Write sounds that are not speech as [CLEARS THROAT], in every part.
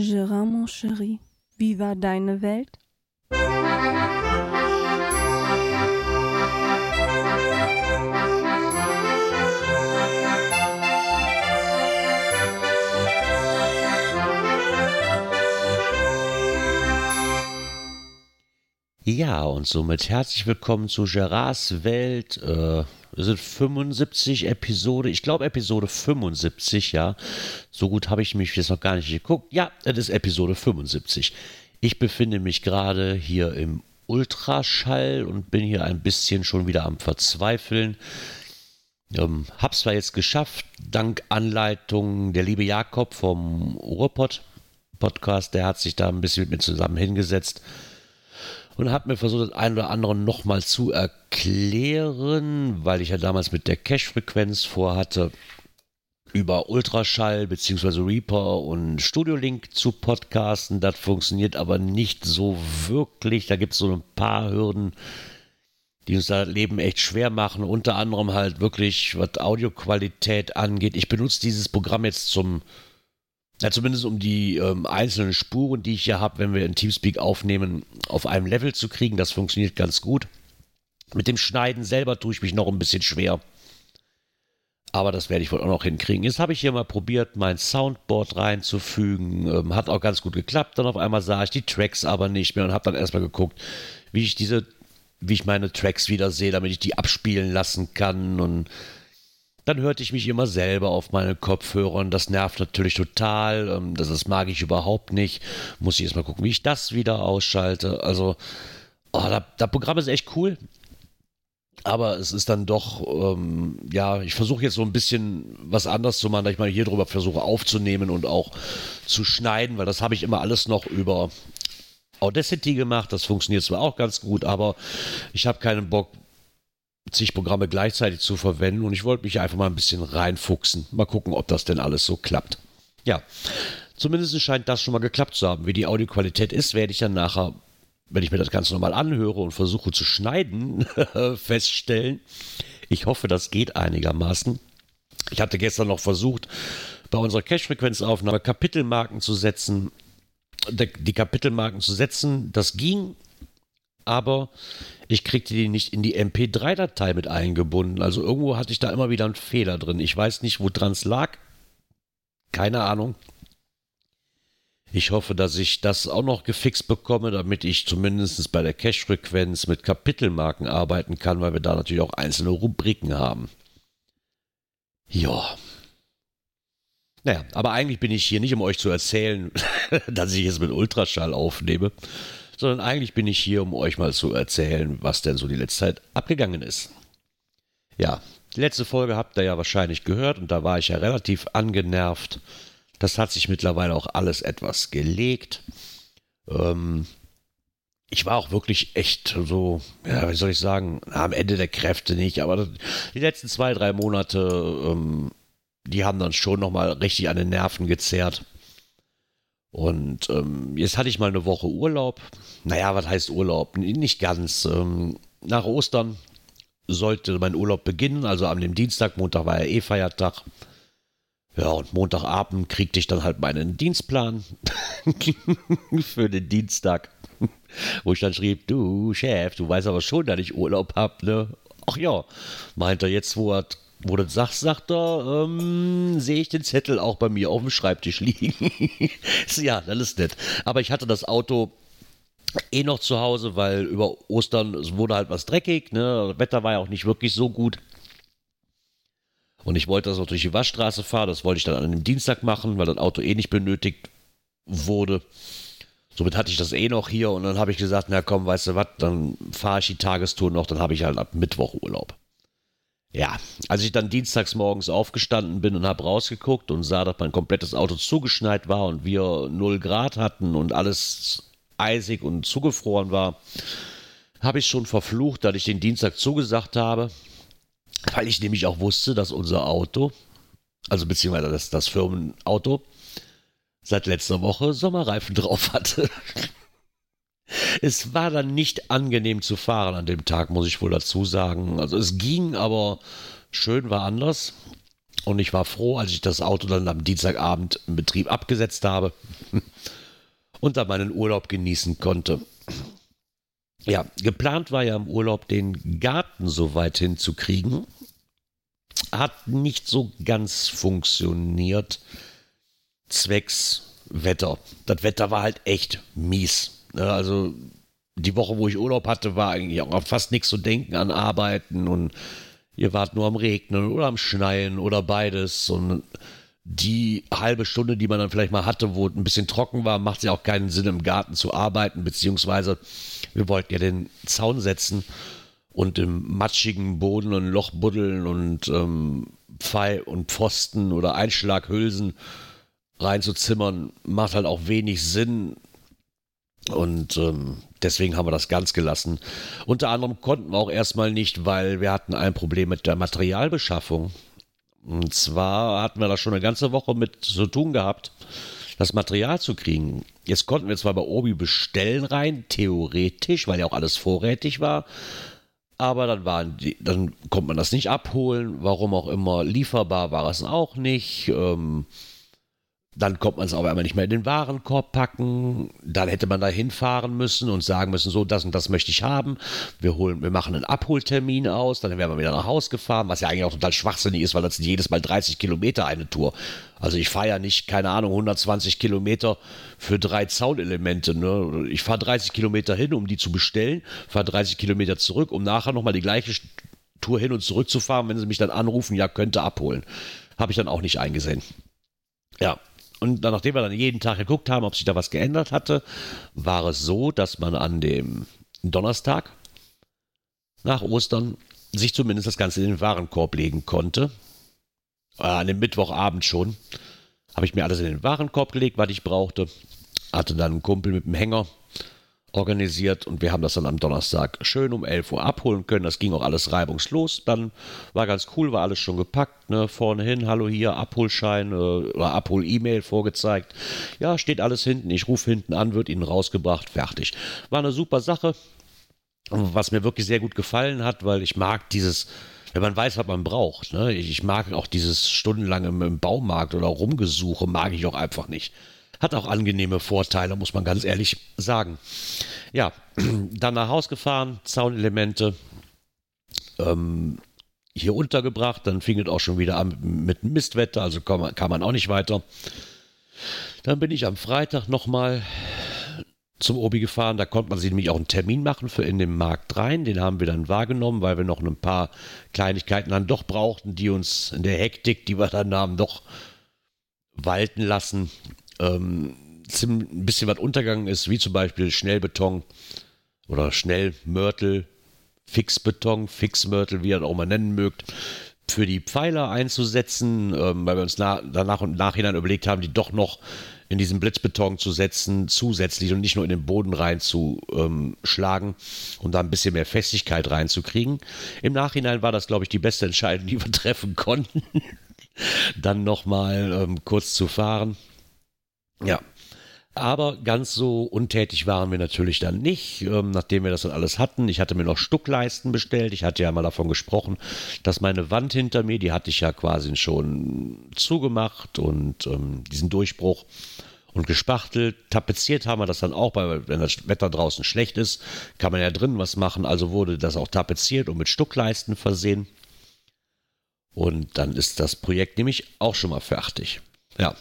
Gérard, mon chéri, wie war deine Welt? Ja, und somit herzlich willkommen zu Gerards Welt. Äh, es sind 75 Episode, ich glaube Episode 75, ja. So gut habe ich mich jetzt noch gar nicht geguckt. Ja, es ist Episode 75. Ich befinde mich gerade hier im Ultraschall und bin hier ein bisschen schon wieder am Verzweifeln. Ähm, hab's zwar jetzt geschafft, dank Anleitung der liebe Jakob vom Ruhrpott Podcast, der hat sich da ein bisschen mit mir zusammen hingesetzt und habe mir versucht, das ein oder andere nochmal zu erklären, weil ich ja damals mit der Cache-Frequenz vorhatte, über Ultraschall bzw. Reaper und Studio Link zu podcasten. Das funktioniert aber nicht so wirklich. Da gibt es so ein paar Hürden, die uns das Leben echt schwer machen. Unter anderem halt wirklich, was Audioqualität angeht. Ich benutze dieses Programm jetzt zum ja, zumindest um die ähm, einzelnen Spuren, die ich hier habe, wenn wir in Teamspeak aufnehmen, auf einem Level zu kriegen. Das funktioniert ganz gut. Mit dem Schneiden selber tue ich mich noch ein bisschen schwer. Aber das werde ich wohl auch noch hinkriegen. Jetzt habe ich hier mal probiert, mein Soundboard reinzufügen. Ähm, hat auch ganz gut geklappt. Dann auf einmal sah ich die Tracks aber nicht mehr und habe dann erstmal geguckt, wie ich diese, wie ich meine Tracks wieder sehe, damit ich die abspielen lassen kann. Und dann hörte ich mich immer selber auf meine Kopfhörer und das nervt natürlich total. Ähm, das, das mag ich überhaupt nicht. Muss ich erstmal gucken, wie ich das wieder ausschalte. Also, oh, das, das Programm ist echt cool. Aber es ist dann doch, ähm, ja, ich versuche jetzt so ein bisschen was anderes zu machen, dass ich mal hier drüber versuche aufzunehmen und auch zu schneiden, weil das habe ich immer alles noch über Audacity gemacht. Das funktioniert zwar auch ganz gut, aber ich habe keinen Bock, zig Programme gleichzeitig zu verwenden und ich wollte mich einfach mal ein bisschen reinfuchsen. Mal gucken, ob das denn alles so klappt. Ja, zumindest scheint das schon mal geklappt zu haben. Wie die Audioqualität ist, werde ich dann nachher, wenn ich mir das Ganze nochmal anhöre und versuche zu schneiden, [LAUGHS] feststellen. Ich hoffe, das geht einigermaßen. Ich hatte gestern noch versucht, bei unserer Cache-Frequenzaufnahme Kapitelmarken zu setzen. Die Kapitelmarken zu setzen, das ging, aber ich kriegte die nicht in die MP3-Datei mit eingebunden. Also irgendwo hatte ich da immer wieder einen Fehler drin. Ich weiß nicht, woran es lag. Keine Ahnung. Ich hoffe, dass ich das auch noch gefixt bekomme, damit ich zumindest bei der Cache-Frequenz mit Kapitelmarken arbeiten kann, weil wir da natürlich auch einzelne Rubriken haben. Ja. Naja, aber eigentlich bin ich hier nicht, um euch zu erzählen, [LAUGHS] dass ich es mit Ultraschall aufnehme, sondern eigentlich bin ich hier, um euch mal zu erzählen, was denn so die letzte Zeit abgegangen ist. Ja, die letzte Folge habt ihr ja wahrscheinlich gehört und da war ich ja relativ angenervt. Das hat sich mittlerweile auch alles etwas gelegt. Ähm, ich war auch wirklich echt so, ja, wie soll ich sagen, am Ende der Kräfte nicht, aber die letzten zwei, drei Monate, ähm, die haben dann schon nochmal richtig an den Nerven gezerrt. Und ähm, jetzt hatte ich mal eine Woche Urlaub. Naja, was heißt Urlaub? Nicht ganz. Ähm, nach Ostern sollte mein Urlaub beginnen, also am dem Dienstag, Montag war ja eh Feiertag. Ja, und Montagabend kriegte ich dann halt meinen Dienstplan [LAUGHS] für den Dienstag, wo ich dann schrieb, du Chef, du weißt aber schon, dass ich Urlaub habe, ne? Ach ja, meint er jetzt, wo er wo du das sagst, sagt er, ähm, sehe ich den Zettel auch bei mir auf dem Schreibtisch liegen. [LAUGHS] ja, das ist nett. Aber ich hatte das Auto eh noch zu Hause, weil über Ostern es wurde halt was dreckig. Ne? Das Wetter war ja auch nicht wirklich so gut. Und ich wollte das noch durch die Waschstraße fahren. Das wollte ich dann an dem Dienstag machen, weil das Auto eh nicht benötigt wurde. Somit hatte ich das eh noch hier und dann habe ich gesagt, na komm, weißt du was, dann fahre ich die Tagestour noch, dann habe ich halt ab Mittwoch Urlaub. Ja, als ich dann dienstags morgens aufgestanden bin und habe rausgeguckt und sah, dass mein komplettes Auto zugeschneit war und wir 0 Grad hatten und alles eisig und zugefroren war, habe ich schon verflucht, dass ich den Dienstag zugesagt habe, weil ich nämlich auch wusste, dass unser Auto, also beziehungsweise das, das Firmenauto, seit letzter Woche Sommerreifen drauf hatte. Es war dann nicht angenehm zu fahren an dem Tag, muss ich wohl dazu sagen. Also es ging, aber schön war anders. Und ich war froh, als ich das Auto dann am Dienstagabend im Betrieb abgesetzt habe [LAUGHS] und dann meinen Urlaub genießen konnte. Ja, geplant war ja im Urlaub den Garten so weit hinzukriegen. Hat nicht so ganz funktioniert. Zwecks Wetter. Das Wetter war halt echt mies. Ne, also die Woche, wo ich Urlaub hatte, war eigentlich auch fast nichts zu denken an Arbeiten und ihr wart nur am Regnen oder am Schneien oder beides. Und die halbe Stunde, die man dann vielleicht mal hatte, wo es ein bisschen trocken war, macht es ja auch keinen Sinn, im Garten zu arbeiten, beziehungsweise wir wollten ja den Zaun setzen und im matschigen Boden ein Loch buddeln und ähm, Pfeil und Pfosten oder Einschlaghülsen reinzuzimmern, macht halt auch wenig Sinn. Und ähm, deswegen haben wir das ganz gelassen. Unter anderem konnten wir auch erstmal nicht, weil wir hatten ein Problem mit der Materialbeschaffung. Und zwar hatten wir da schon eine ganze Woche mit zu tun gehabt, das Material zu kriegen. Jetzt konnten wir zwar bei Obi bestellen rein, theoretisch, weil ja auch alles vorrätig war. Aber dann waren die, dann konnte man das nicht abholen, warum auch immer. Lieferbar war es auch nicht. Ähm, dann kommt man es aber einmal nicht mehr in den Warenkorb packen. Dann hätte man da hinfahren müssen und sagen müssen, so, das und das möchte ich haben. Wir holen, wir machen einen Abholtermin aus, dann wären wir wieder nach Hause gefahren, was ja eigentlich auch total schwachsinnig ist, weil das sind jedes Mal 30 Kilometer eine Tour. Also ich fahre ja nicht, keine Ahnung, 120 Kilometer für drei Zaunelemente. Ne? Ich fahre 30 Kilometer hin, um die zu bestellen, fahre 30 Kilometer zurück, um nachher nochmal die gleiche Tour hin und zurück zu fahren, wenn sie mich dann anrufen, ja, könnte abholen. Habe ich dann auch nicht eingesehen. Ja, und dann, nachdem wir dann jeden Tag geguckt haben, ob sich da was geändert hatte, war es so, dass man an dem Donnerstag nach Ostern sich zumindest das Ganze in den Warenkorb legen konnte. Äh, an dem Mittwochabend schon. Habe ich mir alles in den Warenkorb gelegt, was ich brauchte. Hatte dann einen Kumpel mit dem Hänger organisiert und wir haben das dann am Donnerstag schön um 11 Uhr abholen können. Das ging auch alles reibungslos. Dann war ganz cool, war alles schon gepackt. Ne? Vorne hin, hallo hier, Abholschein äh, oder Abhol-E-Mail vorgezeigt. Ja, steht alles hinten. Ich rufe hinten an, wird Ihnen rausgebracht, fertig. War eine super Sache. Was mir wirklich sehr gut gefallen hat, weil ich mag dieses, wenn man weiß, was man braucht. Ne? Ich, mag auch dieses stundenlange im Baumarkt oder Rumgesuche, mag ich auch einfach nicht. Hat auch angenehme Vorteile, muss man ganz ehrlich sagen. Ja, [CLEARS THROAT] dann nach Haus gefahren, Zaunelemente ähm, hier untergebracht. Dann fing es auch schon wieder an mit Mistwetter, also kam kam man auch nicht weiter. Dann bin ich am Freitag nochmal zum Obi gefahren. Da konnte man sich nämlich auch einen Termin machen für in den Markt rein. Den haben wir dann wahrgenommen, weil wir noch ein paar Kleinigkeiten dann doch brauchten, die uns in der Hektik, die wir dann haben, doch walten lassen ähm, ein bisschen was untergegangen ist, wie zum Beispiel Schnellbeton oder Schnellmörtel, Fixbeton, Fixmörtel, wie ihr das auch mal nennen mögt, für die Pfeiler einzusetzen, ähm, weil wir uns na, danach und nachhinein überlegt haben, die doch noch in diesen Blitzbeton zu setzen, zusätzlich und nicht nur in den Boden reinzuschlagen, um da ein bisschen mehr Festigkeit reinzukriegen. Im Nachhinein war das, glaube ich, die beste Entscheidung, die wir [LAUGHS] treffen konnten. Dann nochmal ähm, kurz zu fahren ja. Aber ganz so untätig waren wir natürlich dann nicht, ähm, nachdem wir das dann alles hatten. Ich hatte mir noch Stuckleisten bestellt. Ich hatte ja mal davon gesprochen, dass meine Wand hinter mir, die hatte ich ja quasi schon zugemacht und ähm, diesen Durchbruch und gespachtelt. Tapeziert haben wir das dann auch, weil wenn das Wetter draußen schlecht ist, kann man ja drinnen was machen. Also wurde das auch tapeziert und mit Stuckleisten versehen. Und dann ist das Projekt nämlich auch schon mal fertig. Ja,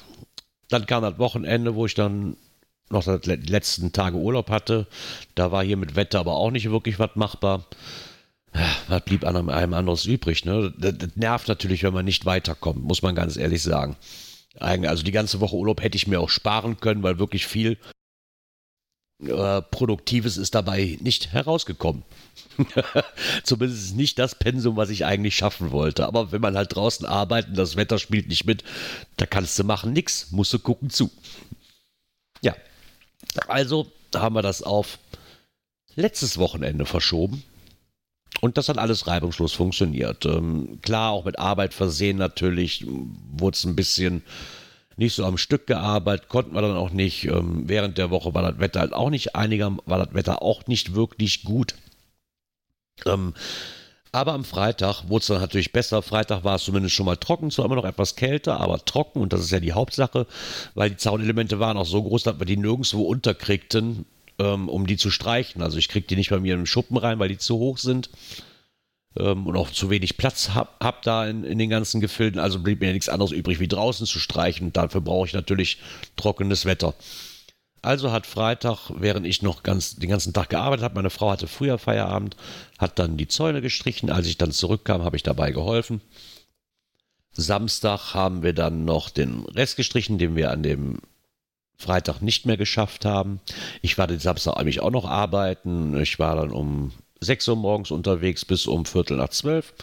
dann kam das Wochenende, wo ich dann noch die letzten Tage Urlaub hatte. Da war hier mit Wetter aber auch nicht wirklich was machbar. Was blieb einem anderes übrig? Ne? Das, das nervt natürlich, wenn man nicht weiterkommt, muss man ganz ehrlich sagen. Also die ganze Woche Urlaub hätte ich mir auch sparen können, weil wirklich viel äh, Produktives ist dabei nicht herausgekommen. [LAUGHS] Zumindest nicht das Pensum, was ich eigentlich schaffen wollte. Aber wenn man halt draußen arbeitet, das Wetter spielt nicht mit, da kannst du machen nichts, musst du gucken zu. Ja, also haben wir das auf letztes Wochenende verschoben. Und das hat alles reibungslos funktioniert. Ähm, klar, auch mit Arbeit versehen natürlich, wurde es ein bisschen nicht so am Stück gearbeitet, konnten wir dann auch nicht. Ähm, während der Woche war das Wetter halt auch nicht einiger, war das Wetter auch nicht wirklich gut. Ähm, Aber am Freitag wurde es dann natürlich besser. Freitag war es zumindest schon mal trocken, zwar immer noch etwas kälter, aber trocken und das ist ja die Hauptsache, weil die Zaunelemente waren auch so groß, dass wir die nirgendwo unterkriegten, ähm, um die zu streichen. Also ich krieg die nicht bei mir im Schuppen rein, weil die zu hoch sind ähm, und auch zu wenig Platz hab, hab da in, in den ganzen Gefilden. Also blieb mir nichts anderes übrig, wie draußen zu streichen. Dafür brauche ich natürlich trockenes Wetter. Also hat Freitag, während ich noch ganz, den ganzen Tag gearbeitet habe, meine Frau hatte früher Feierabend, hat dann die Zäune gestrichen. Als ich dann zurückkam, habe ich dabei geholfen. Samstag haben wir dann noch den Rest gestrichen, den wir an dem Freitag nicht mehr geschafft haben. Ich war den Samstag eigentlich auch noch arbeiten. Ich war dann um 6 Uhr morgens unterwegs bis um Viertel nach zwölf.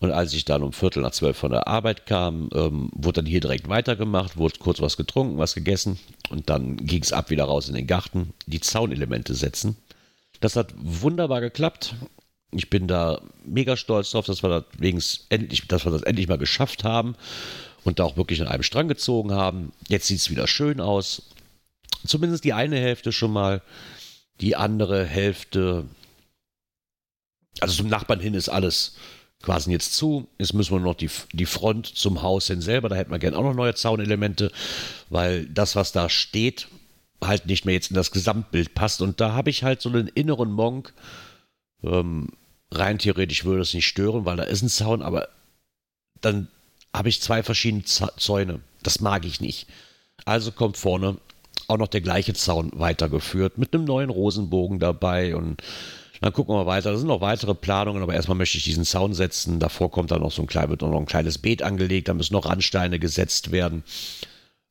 Und als ich dann um Viertel nach zwölf von der Arbeit kam, ähm, wurde dann hier direkt weitergemacht, wurde kurz was getrunken, was gegessen und dann ging es ab wieder raus in den Garten, die Zaunelemente setzen. Das hat wunderbar geklappt. Ich bin da mega stolz drauf, dass wir das, endlich, dass wir das endlich mal geschafft haben und da auch wirklich an einem Strang gezogen haben. Jetzt sieht es wieder schön aus. Zumindest die eine Hälfte schon mal. Die andere Hälfte, also zum Nachbarn hin ist alles quasi jetzt zu. Jetzt müssen wir noch die, die Front zum Haus hin selber. Da hätten wir gerne auch noch neue Zaunelemente, weil das, was da steht, halt nicht mehr jetzt in das Gesamtbild passt. Und da habe ich halt so einen inneren Monk. Ähm, rein theoretisch würde es nicht stören, weil da ist ein Zaun, aber dann habe ich zwei verschiedene Zäune. Das mag ich nicht. Also kommt vorne auch noch der gleiche Zaun weitergeführt mit einem neuen Rosenbogen dabei und dann gucken wir weiter. Da sind noch weitere Planungen, aber erstmal möchte ich diesen Zaun setzen. Davor kommt dann noch so ein, klein, wird noch ein kleines Beet angelegt. Da müssen noch Randsteine gesetzt werden,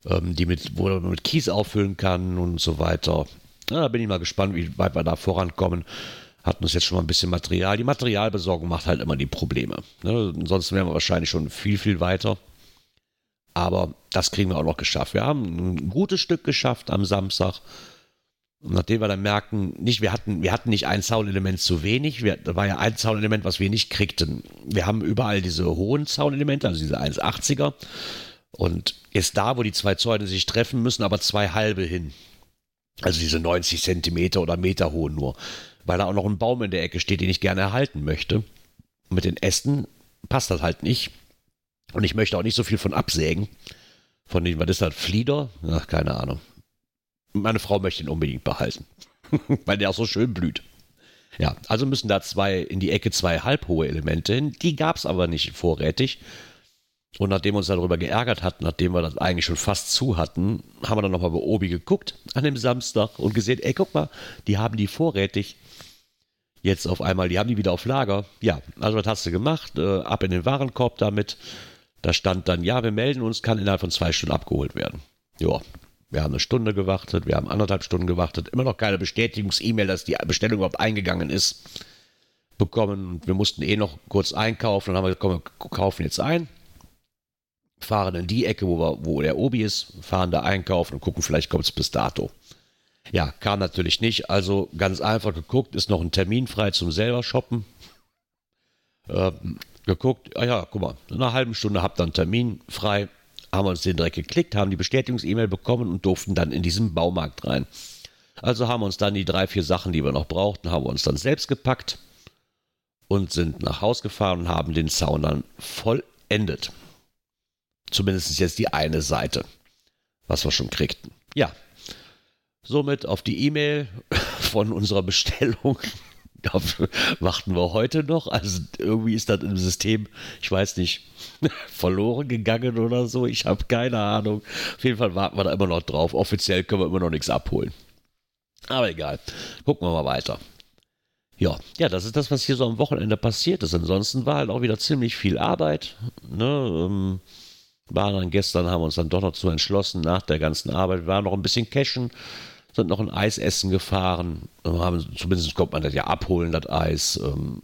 ähm, die mit, wo man mit Kies auffüllen kann und so weiter. Ja, da bin ich mal gespannt, wie weit wir da vorankommen. Hatten uns jetzt schon mal ein bisschen Material. Die Materialbesorgung macht halt immer die Probleme. Ne? Ansonsten wären wir wahrscheinlich schon viel, viel weiter. Aber das kriegen wir auch noch geschafft. Wir haben ein gutes Stück geschafft am Samstag. Nachdem wir dann merken, nicht, wir hatten, wir hatten nicht ein Zaunelement zu wenig, wir, da war ja ein Zaunelement, was wir nicht kriegten. Wir haben überall diese hohen Zaunelemente, also diese 1,80er. Und jetzt da, wo die zwei Zäune sich treffen, müssen aber zwei halbe hin. Also diese 90 Zentimeter oder Meter hohen nur. Weil da auch noch ein Baum in der Ecke steht, den ich gerne erhalten möchte. Und mit den Ästen passt das halt nicht. Und ich möchte auch nicht so viel von absägen. Von den, was ist das, Flieder? Ach, keine Ahnung meine Frau möchte ihn unbedingt behalten, [LAUGHS] weil der auch so schön blüht. Ja, also müssen da zwei in die Ecke zwei halbhohe Elemente hin. Die gab es aber nicht vorrätig. Und nachdem wir uns darüber geärgert hatten, nachdem wir das eigentlich schon fast zu hatten, haben wir dann nochmal bei Obi geguckt an dem Samstag und gesehen, ey, guck mal, die haben die vorrätig. Jetzt auf einmal, die haben die wieder auf Lager. Ja, also was hast du gemacht? Äh, ab in den Warenkorb damit. Da stand dann, ja, wir melden uns, kann innerhalb von zwei Stunden abgeholt werden. Ja, wir haben eine Stunde gewartet, wir haben anderthalb Stunden gewartet, immer noch keine Bestätigungs-E-Mail, dass die Bestellung überhaupt eingegangen ist, bekommen. Wir mussten eh noch kurz einkaufen, dann haben wir gesagt, komm, wir kaufen jetzt ein, fahren in die Ecke, wo, wir, wo der Obi ist, fahren da einkaufen und gucken, vielleicht kommt es bis dato. Ja, kam natürlich nicht, also ganz einfach geguckt, ist noch ein Termin frei zum selber shoppen. Ähm, geguckt, ah ja, guck mal, in einer halben Stunde habt ihr einen Termin frei, haben wir uns den direkt geklickt, haben die Bestätigungs-E-Mail bekommen und durften dann in diesen Baumarkt rein. Also haben wir uns dann die drei, vier Sachen, die wir noch brauchten, haben wir uns dann selbst gepackt und sind nach Haus gefahren und haben den Zaun dann vollendet. Zumindest jetzt die eine Seite, was wir schon kriegten. Ja, somit auf die E-Mail [LAUGHS] von unserer Bestellung [LAUGHS] Darauf warten wir heute noch. Also irgendwie ist das im System, ich weiß nicht, [LAUGHS] verloren gegangen oder so. Ich habe keine Ahnung. Auf jeden Fall warten wir da immer noch drauf. Offiziell können wir immer noch nichts abholen. Aber egal. Gucken wir mal weiter. Ja, ja, das ist das, was hier so am Wochenende passiert ist. Ansonsten war halt auch wieder ziemlich viel Arbeit. Ne? Ähm, waren dann gestern, haben wir uns dann doch noch zu entschlossen, nach der ganzen Arbeit, wir waren noch ein bisschen cashen sind noch ein Eis essen gefahren, haben, zumindest kommt man das ja abholen, das Eis. Ähm,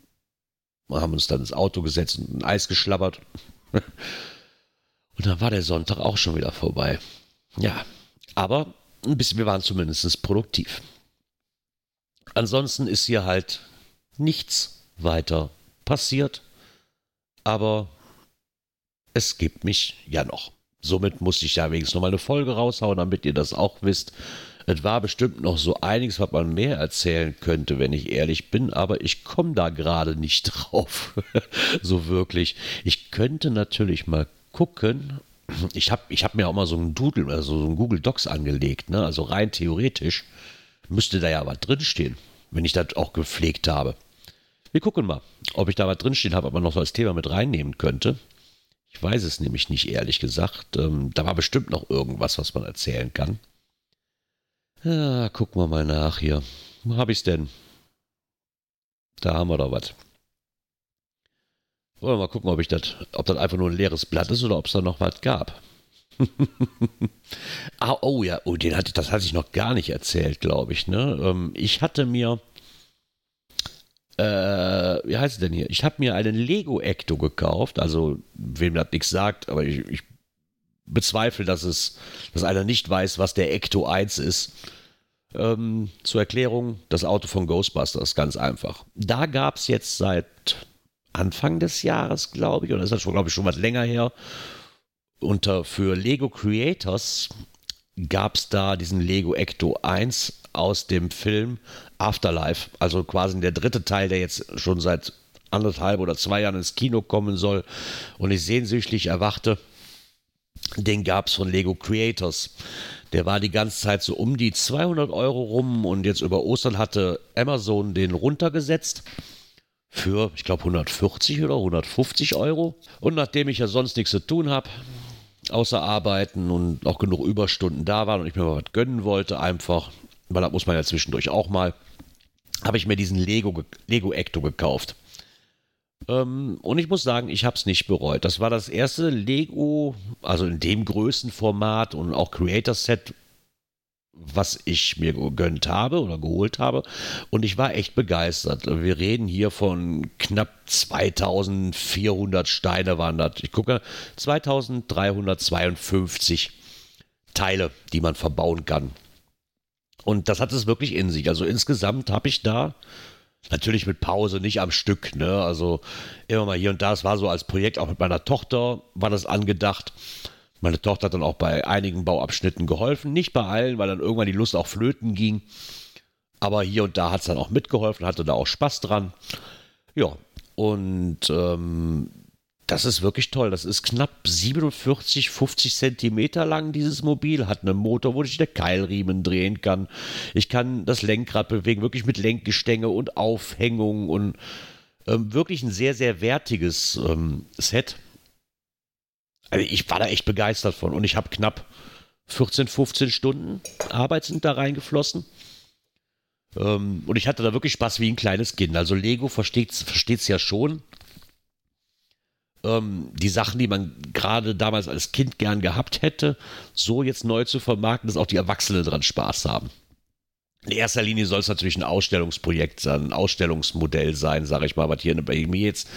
haben uns dann ins Auto gesetzt und ein Eis geschlabbert. [LAUGHS] Und dann war der Sonntag auch schon wieder vorbei. Ja, aber ein bisschen, wir waren zumindest produktiv. Ansonsten ist hier halt nichts weiter passiert, aber es gibt mich ja noch. Somit musste ich ja wenigstens noch mal eine Folge raushauen, damit ihr das auch wisst. Es war bestimmt noch so einiges, was man mehr erzählen könnte, wenn ich ehrlich bin, aber ich komme da gerade nicht [LAUGHS] drauf. so wirklich. Ich könnte natürlich mal gucken. Ich habe ich hab mir auch mal so ein Doodle, also so ein Google Docs angelegt, ne? Also rein theoretisch müsste da ja was drinstehen, wenn ich das auch gepflegt habe. Wir gucken mal, ob ich da was drinstehen habe, aber noch so als Thema mit reinnehmen könnte. Ich weiß es nämlich nicht, ehrlich gesagt. Ähm, da war bestimmt noch irgendwas, was man erzählen kann. Ja, gucken wir mal nach hier. Wo hab ich's denn? Da haben wir doch was. Wollen wir mal gucken, ob ich das, ob das einfach nur ein leeres Blatt ist oder ob es da noch was gab. [LAUGHS] ah, oh ja, oh, den hatte, das hatte ich noch gar nicht erzählt, glaube ich. Ne? Ähm, ich hatte mir, äh, wie heißt es denn hier? Ich habe mir einen Lego Ecto gekauft. Also, wem das nichts sagt, aber ich, ich bezweifle, dass es, dass einer nicht weiß, was der Ecto 1 ist. Ähm, zur Erklärung, das Auto von Ghostbusters, ganz einfach. Da gab es jetzt seit Anfang des Jahres, glaube ich, oder ist das schon, glaube ich, schon was länger her, unter für Lego Creators gab es da diesen Lego Ecto 1 aus dem Film Afterlife, also quasi der dritte Teil, der jetzt schon seit anderthalb oder zwei Jahren ins Kino kommen soll und ich sehnsüchtig erwarte. Den gab es von Lego Creators. Der war die ganze Zeit so um die 200 Euro rum und jetzt über Ostern hatte Amazon den runtergesetzt für, ich glaube, 140 oder 150 Euro. Und nachdem ich ja sonst nichts zu tun habe, außer arbeiten und auch genug Überstunden da waren und ich mir mal was gönnen wollte, einfach, weil das muss man ja zwischendurch auch mal, habe ich mir diesen Lego, Lego Ecto gekauft. Ähm, und ich muss sagen, ich habe es nicht bereut. Das war das erste Lego, also in dem Größenformat und auch Creator Set, was ich mir gegönnt habe oder geholt habe. Und ich war echt begeistert. Wir reden hier von knapp 2400 Steine waren das. Ich gucke, 2352 Teile, die man verbauen kann. Und das hat es wirklich in sich. Also insgesamt habe ich da Natürlich mit Pause, nicht am Stück, ne? Also immer mal hier und da. Es war so als Projekt, auch mit meiner Tochter war das angedacht. Meine Tochter hat dann auch bei einigen Bauabschnitten geholfen. Nicht bei allen, weil dann irgendwann die Lust auch flöten ging. Aber hier und da hat es dann auch mitgeholfen, hatte da auch Spaß dran. Ja, und ähm, das ist wirklich toll. Das ist knapp 47, 50 Zentimeter lang, dieses Mobil. Hat einen Motor, wo ich den Keilriemen drehen kann. Ich kann das Lenkrad bewegen, wirklich mit Lenkgestänge und Aufhängung und ähm, wirklich ein sehr, sehr wertiges ähm, Set. Also ich war da echt begeistert von und ich habe knapp 14, 15 Stunden Arbeit sind da reingeflossen. Ähm, und ich hatte da wirklich Spaß wie ein kleines Kind. Also Lego versteht es ja schon ähm, die Sachen, die man gerade damals als Kind gern gehabt hätte, so jetzt neu zu vermarkten, dass auch die Erwachsenen dran Spaß haben. In erster Linie soll es natürlich ein Ausstellungsprojekt sein, ein Ausstellungsmodell sein, sage ich mal, was hier bei mir jetzt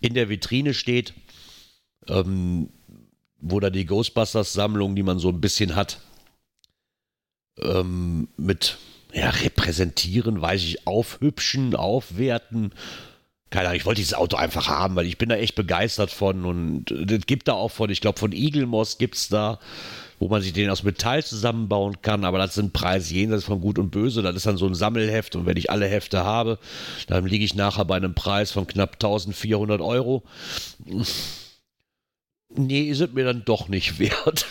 in der Vitrine steht, ähm, wo da die Ghostbusters-Sammlung, die man so ein bisschen hat, ähm, mit ja, repräsentieren, weiß ich, aufhübschen, aufwerten, keine Ahnung, ich wollte dieses Auto einfach haben, weil ich bin da echt begeistert von und es gibt da auch von, ich glaube von Eagle Moss gibt es da, wo man sich den aus Metall zusammenbauen kann, aber das sind Preise jenseits von Gut und Böse, das ist dann so ein Sammelheft und wenn ich alle Hefte habe, dann liege ich nachher bei einem Preis von knapp 1400 Euro nee, es mir dann doch nicht [LAUGHS] wert.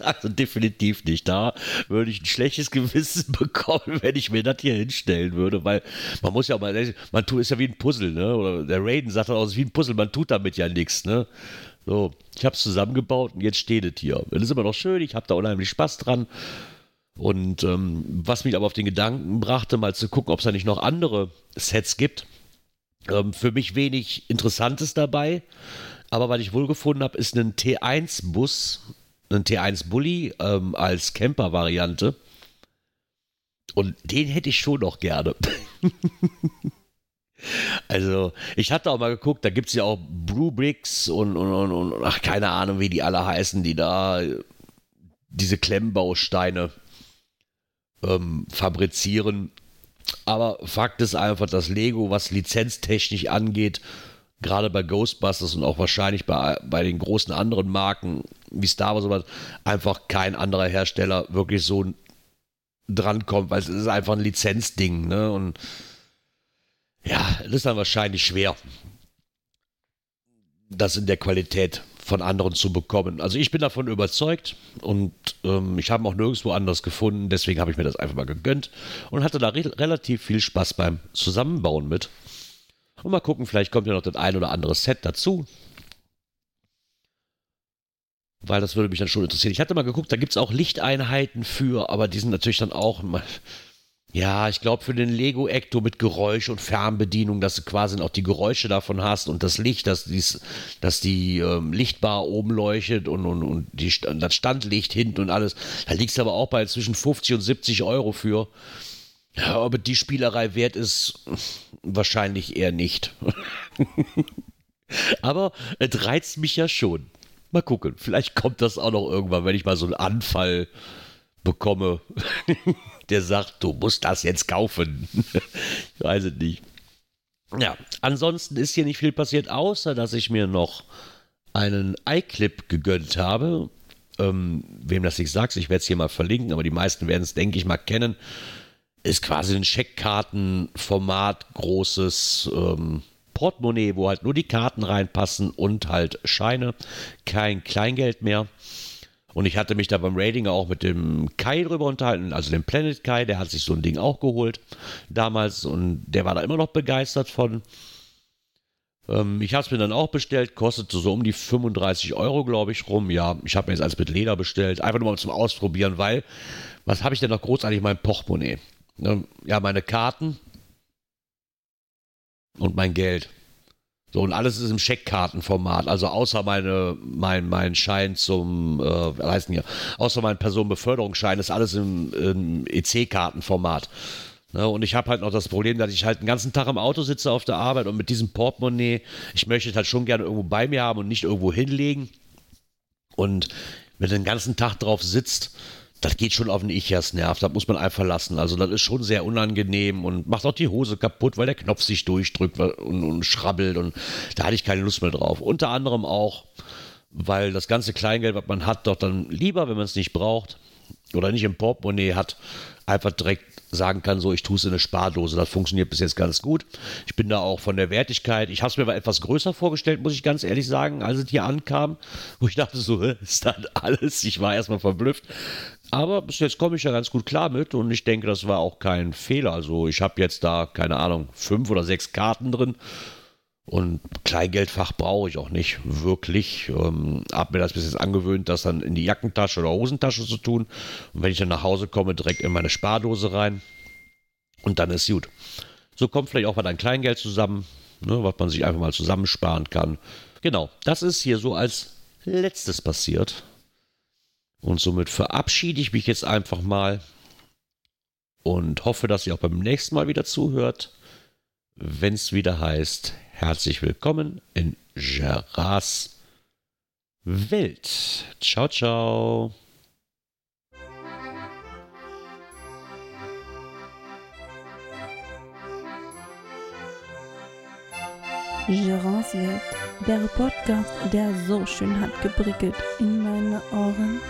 also definitiv nicht. Da würde ich ein schlechtes Gewissen [LAUGHS] bekommen, wenn ich mir das hier hinstellen würde, weil man muss ja mal, man tut, ist ja wie ein Puzzle, ne? Oder der Raiden sagt dann auch, es ist wie ein Puzzle, man tut damit ja nichts, ne? So, ich habe es zusammengebaut und jetzt steht es hier. Das ist immer noch schön, ich habe da unheimlich Spaß dran. Und ähm, was mich aber auf den Gedanken brachte, mal zu gucken, ob es da nicht noch andere Sets gibt. Ähm, für mich wenig Interessantes dabei. Aber was ich wohl gefunden habe, ist ein T1-Bus, ein T1-Bully ähm, als Camper-Variante. Und den hätte ich schon noch gerne. [LAUGHS] also, ich hatte auch mal geguckt, da gibt es ja auch Blue Bricks und, und, und, und, ach, keine Ahnung, wie die alle heißen, die da diese Klemmbausteine ähm, fabrizieren. Aber Fakt ist einfach, dass Lego, was lizenztechnisch angeht, gerade bei Ghostbusters und auch wahrscheinlich bei, bei den großen anderen Marken wie Star Wars, sowas, einfach kein anderer Hersteller wirklich so drankommt, weil es ist einfach ein Lizenzding, ne? Und ja, es ist dann wahrscheinlich schwer, das in der Qualität von anderen zu bekommen. Also ich bin davon überzeugt und ähm, ich habe auch nirgendwo anders gefunden, deswegen habe ich mir das einfach mal gegönnt und hatte da re relativ viel Spaß beim Zusammenbauen mit. Und mal gucken, vielleicht kommt ja noch das ein oder andere Set dazu. Weil das würde mich dann schon interessieren. Ich hatte mal geguckt, da gibt es auch Lichteinheiten für, aber die sind natürlich dann auch ja, ich glaube für den Lego Ecto mit Geräusch und Fernbedienung, dass du quasi auch die Geräusche davon hast und das Licht, dass, dies, dass die ähm, Lichtbar oben leuchtet und, und, und die, das Standlicht hinten und alles. Da liegt es aber auch bei zwischen 50 und 70 Euro für. Ja, aber die Spielerei wert ist, wahrscheinlich eher nicht. [LAUGHS] aber es reizt mich ja schon. Mal gucken, vielleicht kommt das auch noch irgendwann, wenn ich mal so einen Anfall bekomme, [LAUGHS] der sagt, du musst das jetzt kaufen. [LAUGHS] ich weiß es nicht. Ja, ansonsten ist hier nicht viel passiert, außer dass ich mir noch einen iClip gegönnt habe. Ähm, wem das nicht sagt, ich werde es hier mal verlinken, aber die meisten werden es, denke ich, mal kennen. Ist quasi ein Scheckkartenformat, großes ähm, Portemonnaie, wo halt nur die Karten reinpassen und halt Scheine, kein Kleingeld mehr. Und ich hatte mich da beim Rating auch mit dem Kai drüber unterhalten, also dem Planet Kai, der hat sich so ein Ding auch geholt damals und der war da immer noch begeistert von. Ähm, ich habe es mir dann auch bestellt, kostete so um die 35 Euro, glaube ich, rum. Ja, ich habe mir jetzt alles mit Leder bestellt, einfach nur mal zum Ausprobieren, weil, was habe ich denn noch großartig in meinem Portemonnaie? Ähm, ja, meine Karten und mein Geld. So, und alles ist im Scheckkartenformat, also außer meine, mein, mein Schein zum, äh, was heißt denn hier, außer mein Personenbeförderungsschein ist alles im, im EC-Kartenformat. Ne, und ich habe halt noch das Problem, dass ich halt den ganzen Tag im Auto sitze auf der Arbeit und mit diesem Portemonnaie, ich möchte es halt schon gerne irgendwo bei mir haben und nicht irgendwo hinlegen. Und wenn du den ganzen Tag drauf sitzt, das geht schon auf den Ichas-Nerv, das muss man einfach lassen. Also das ist schon sehr unangenehm und macht auch die Hose kaputt, weil der Knopf sich durchdrückt und, und schrabbelt und da hatte ich keine Lust mehr drauf. Unter anderem auch, weil das ganze Kleingeld, was man hat, doch dann lieber, wenn man es nicht braucht oder nicht im Portemonnaie hat, einfach direkt sagen kann, so ich tue es in eine Spardose. Das funktioniert bis jetzt ganz gut. Ich bin da auch von der Wertigkeit, ich habe es mir aber etwas größer vorgestellt, muss ich ganz ehrlich sagen, als es hier ankam, wo ich dachte so, ist das alles? Ich war erstmal verblüfft. Aber bis jetzt komme ich ja ganz gut klar mit und ich denke, das war auch kein Fehler. Also ich habe jetzt da, keine Ahnung, fünf oder sechs Karten drin. Und Kleingeldfach brauche ich auch nicht wirklich. Ähm, habe mir das bis jetzt angewöhnt, das dann in die Jackentasche oder Hosentasche zu tun. Und wenn ich dann nach Hause komme, direkt in meine Spardose rein. Und dann ist gut. So kommt vielleicht auch mal dein Kleingeld zusammen, ne, was man sich einfach mal zusammensparen kann. Genau, das ist hier so als letztes passiert. Und somit verabschiede ich mich jetzt einfach mal und hoffe, dass ihr auch beim nächsten Mal wieder zuhört, wenn es wieder heißt, herzlich willkommen in Gerards Welt. Ciao, ciao. Gerards Welt, der Podcast, der so schön hat geprickelt in meine Ohren.